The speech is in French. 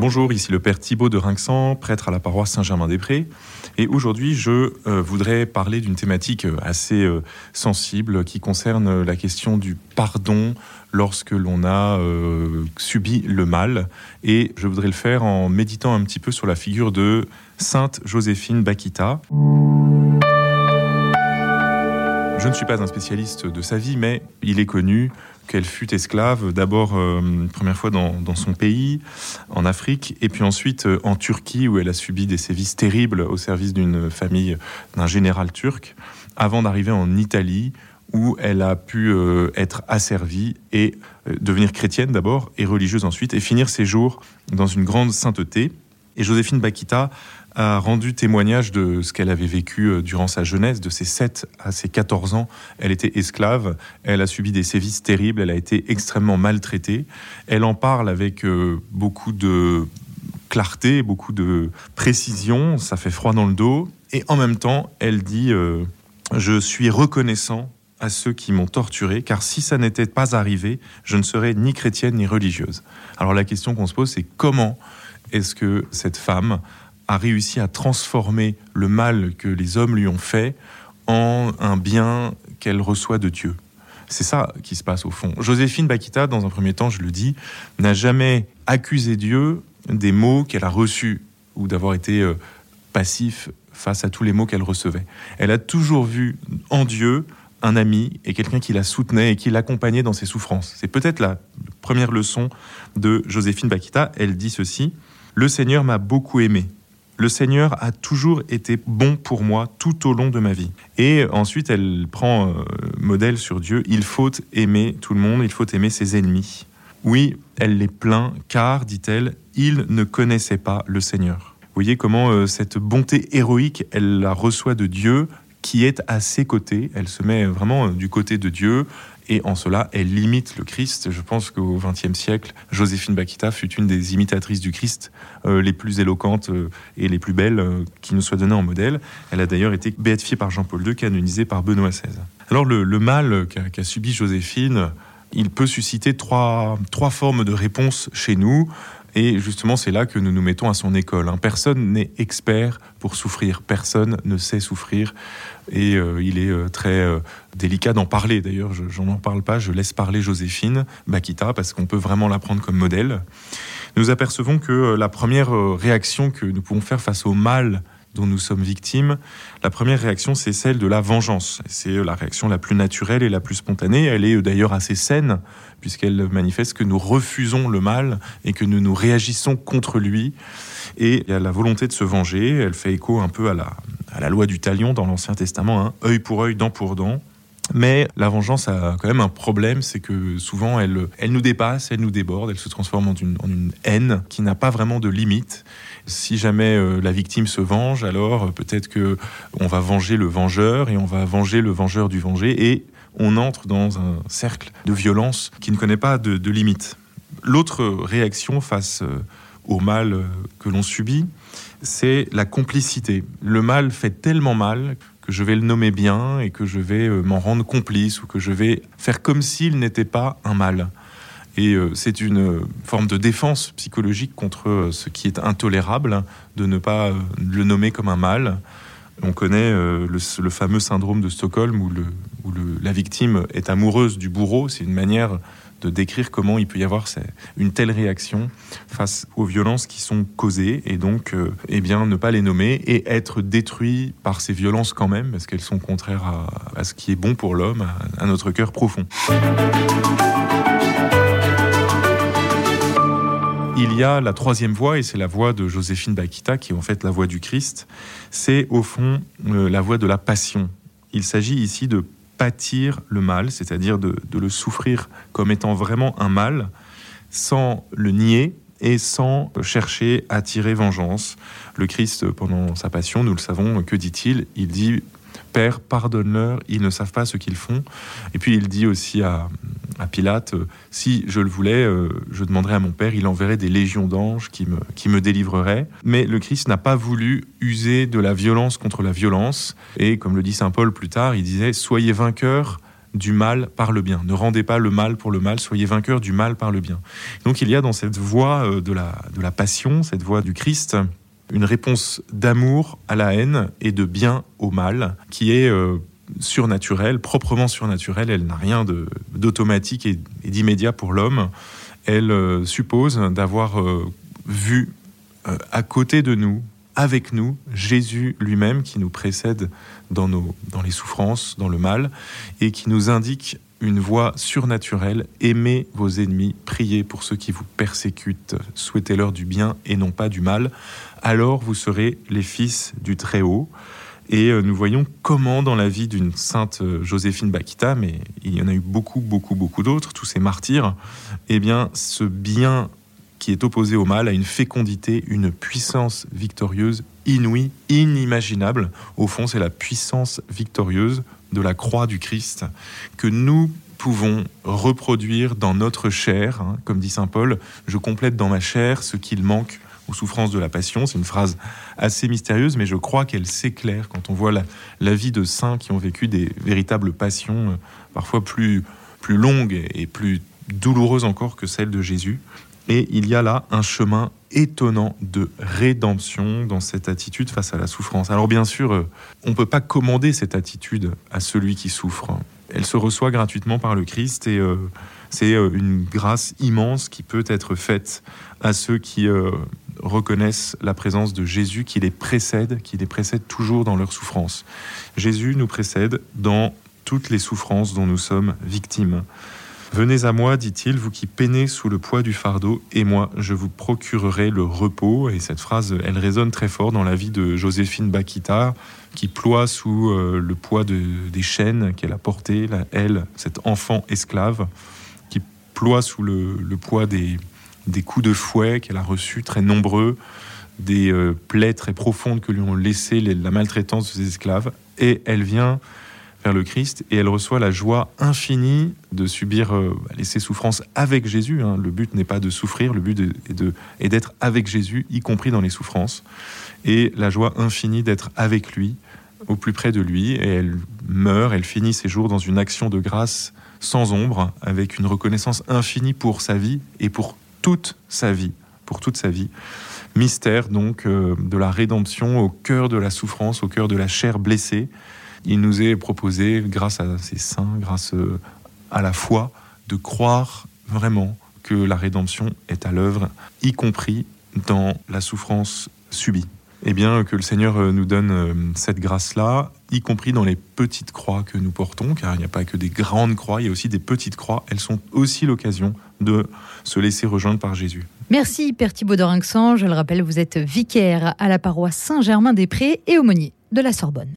Bonjour, ici le Père Thibault de Rinxan, prêtre à la paroisse Saint-Germain-des-Prés. Et aujourd'hui, je euh, voudrais parler d'une thématique euh, assez euh, sensible qui concerne la question du pardon lorsque l'on a subi le mal. Et je voudrais le faire en méditant un petit peu sur la figure de Sainte Joséphine Bakita. Je ne suis pas un spécialiste de sa vie, mais il est connu qu'elle fut esclave d'abord euh, première fois dans, son pays, en Afrique, et puis ensuite euh, en Turquie où elle a subi des sévices terribles au service d'une famille d'un général turc, avant d'arriver en Italie où elle a pu euh, être asservie et devenir chrétienne d'abord et religieuse ensuite, et finir ses jours dans une grande sainteté. Et Joséphine Bakita a rendu témoignage de ce qu'elle avait vécu euh, durant sa jeunesse, de ses 7 à ses 14 ans. Elle était esclave, elle a subi des sévices terribles, elle a été extrêmement maltraitée. Elle en parle avec euh, beaucoup de clarté, beaucoup de précision, ça fait froid dans le dos. Et en même temps, elle dit euh, Je suis reconnaissant à ceux qui m'ont torturé, car si ça n'était pas arrivé, je ne serais ni chrétienne ni religieuse. Alors la question qu'on se pose, c'est comment est-ce que cette femme a réussi à transformer le mal que les hommes lui ont fait en un bien qu'elle reçoit de Dieu? C'est ça qui se passe au fond. Joséphine Bakita, dans un premier temps, je le dis, n'a jamais accusé Dieu des mots qu'elle a reçus ou d'avoir été euh, passif face à tous les mots qu'elle recevait. Elle a toujours vu en Dieu un ami et quelqu'un qui la soutenait et qui l'accompagnait dans ses souffrances. C'est peut-être la première leçon de Joséphine Bakita. Elle dit ceci Le Seigneur m'a beaucoup aimé le Seigneur a toujours été bon pour moi tout au long de ma vie. Et ensuite, elle prend euh, modèle sur Dieu. Il faut aimer tout le monde, il faut aimer ses ennemis. Oui, elle les plaint, car, dit-elle, ils ne connaissaient pas le Seigneur. Vous voyez comment euh, cette bonté héroïque, elle la reçoit de Dieu, qui est à ses côtés. Elle se met vraiment euh, du côté de Dieu. Et en cela, elle imite le Christ. Je pense qu'au XXe siècle, Joséphine Bakita fut une des imitatrices du Christ euh, les plus éloquentes euh, et les plus belles qui nous soient données en modèle. Elle a d'ailleurs été béatifiée par Jean-Paul II, canonisée par Benoît XVI. Alors le, mal qu'a subi Joséphine, il peut susciter trois, trois formes de réponses chez nous. Et justement, c'est là que nous nous mettons à son école. Hein. Personne n'est expert pour souffrir, personne ne sait souffrir. Et euh, il est euh, très euh, délicat d'en parler. D'ailleurs, je n'en parle pas, je laisse parler Joséphine Bakita parce qu'on peut vraiment la prendre comme modèle. Nous apercevons que la première réaction que nous pouvons faire face au mal dont nous sommes victimes, la première réaction, c'est celle de la vengeance. C'est la réaction la plus naturelle et la plus spontanée. Elle est d'ailleurs assez saine, puisqu'elle manifeste que nous refusons le mal et que nous nous réagissons contre lui. Et il la volonté de se venger. Elle fait écho un peu à la, à la loi du talion dans l'Ancien Testament, hein. œil pour œil, dent pour dent. Mais la vengeance a quand même un problème, c'est que souvent elle, elle nous dépasse, elle nous déborde, elle se transforme en une, haine qui n'a pas vraiment de limite. Si jamais euh, la victime se venge, alors euh, peut-être que on va venger le vengeur et on va venger le vengeur du vengé et on entre dans un cercle de violence qui ne connaît pas de, de limite. L'autre réaction face euh, au mal que l'on subit, c'est la complicité. Le mal fait tellement mal que je vais le nommer bien et que je vais euh, m'en rendre complice ou que je vais faire comme s'il n'était pas un mal. Et euh, c'est une euh, forme de défense psychologique contre ce qui est intolérable, de ne pas le nommer comme un mal. On connaît le, fameux syndrome de Stockholm où, la victime est amoureuse du bourreau. C'est une manière de décrire comment il peut y avoir une telle réaction face aux violences qui sont causées et donc euh, eh bien ne pas les nommer et être détruit par ces violences quand même parce qu'elles sont contraires à, ce qui est bon pour l'homme, à, notre cœur profond. Il y a la troisième voie, et c'est la voie de Joséphine Bakita, qui est en fait la voie du Christ. C'est au fond euh, la voie de la passion. Il s'agit ici de pâtir le mal, c'est-à-dire de, le souffrir comme étant vraiment un mal, sans le nier et sans chercher à tirer vengeance. Le Christ, pendant sa passion, nous le savons, que dit-il? Il dit Père, pardonne-leur, ils ne savent pas ce qu'ils font. Et puis il dit aussi à, Pilate, euh, si je le voulais, euh, je demanderais à mon Père, il enverrait des légions d'anges qui me, qui me délivreraient. Mais le Christ n'a pas voulu user de la violence contre la violence. Et comme le dit Saint Paul plus tard, il disait, soyez vainqueurs du mal par le bien. Ne rendez pas le mal pour le mal, soyez vainqueurs du mal par le bien. Donc il y a dans cette voie euh, de la, de la passion, cette voie du Christ, une réponse d'amour à la haine et de bien au mal qui est euh, surnaturelle, proprement surnaturelle. Elle n'a rien d'automatique et, d'immédiat pour l'homme. Elle euh, suppose d'avoir vu à côté de nous, avec nous Jésus lui-même qui nous précède dans les souffrances, dans le mal, et qui nous indique une voie surnaturelle. Aimez vos ennemis, priez pour ceux qui vous persécutent, souhaitez-leur du bien et non pas du mal. Alors vous serez les fils du Très-Haut. Et euh, nous voyons comment dans la vie d'une sainte euh, Joséphine Bakita, mais il y en a eu beaucoup, beaucoup, beaucoup d'autres, tous ces martyrs, eh bien ce bien qui est opposé au mal a une fécondité, une puissance victorieuse inouïe, inimaginable. Au fond, c'est la puissance victorieuse de la croix du Christ que nous pouvons reproduire dans notre chair. Hein. Comme dit Saint Paul, je complète dans ma chair ce qu'il manque aux souffrances de la passion. C'est une phrase assez mystérieuse, mais je crois qu'elle s'éclaire quand on voit la, vie de saints qui ont vécu des véritables passions, euh, parfois plus, plus longues et plus douloureuses encore que celles de Jésus. Et il y a là un chemin étonnant de rédemption dans cette attitude face à la souffrance. Alors bien sûr, euh, on ne peut pas commander cette attitude à celui qui souffre. Elle se reçoit gratuitement par le Christ et euh, c'est euh, une grâce immense qui peut être faite à ceux qui reconnaissent la présence de Jésus qui les précède, qui les précède toujours dans leur souffrance. Jésus nous précède dans toutes les souffrances dont nous sommes victimes. Venez à moi, dit-il, vous qui peinez sous le poids du fardeau, et moi, je vous procurerai le repos. Et cette phrase, elle résonne très fort dans la vie de Joséphine Bakita, qui ploie sous euh, le poids des chaînes qu'elle a portées, elle, cet enfant esclave, qui ploie sous le, poids des, coups de fouet qu'elle a reçus, très nombreux, des euh, plaies très profondes que lui ont laissé la maltraitance de ses esclaves. Et elle vient le Christ et elle reçoit la joie infinie de subir euh, ses souffrances avec Jésus. Hein. Le but n'est pas de souffrir, le but est d'être avec Jésus, y compris dans les souffrances, et la joie infinie d'être avec lui, au plus près de lui. Et elle meurt, elle finit ses jours dans une action de grâce sans ombre, avec une reconnaissance infinie pour sa vie et pour toute sa vie, pour toute sa vie. Mystère donc euh, de la rédemption au cœur de la souffrance, au cœur de la chair blessée il nous est proposé, grâce à ces saints, grâce euh, à la foi, de croire vraiment que la rédemption est à l'œuvre, y compris dans la souffrance subie. Eh bien, que le Seigneur euh, nous donne euh, cette grâce-là, y compris dans les petites croix que nous portons, car il n'y a pas que des grandes croix, il y a aussi des petites croix. Elles sont aussi l'occasion de se laisser rejoindre par Jésus. Merci Père Thibaud Je le rappelle, vous êtes vicaire à la paroisse Saint-Germain-des-Prés et aumônier de la Sorbonne.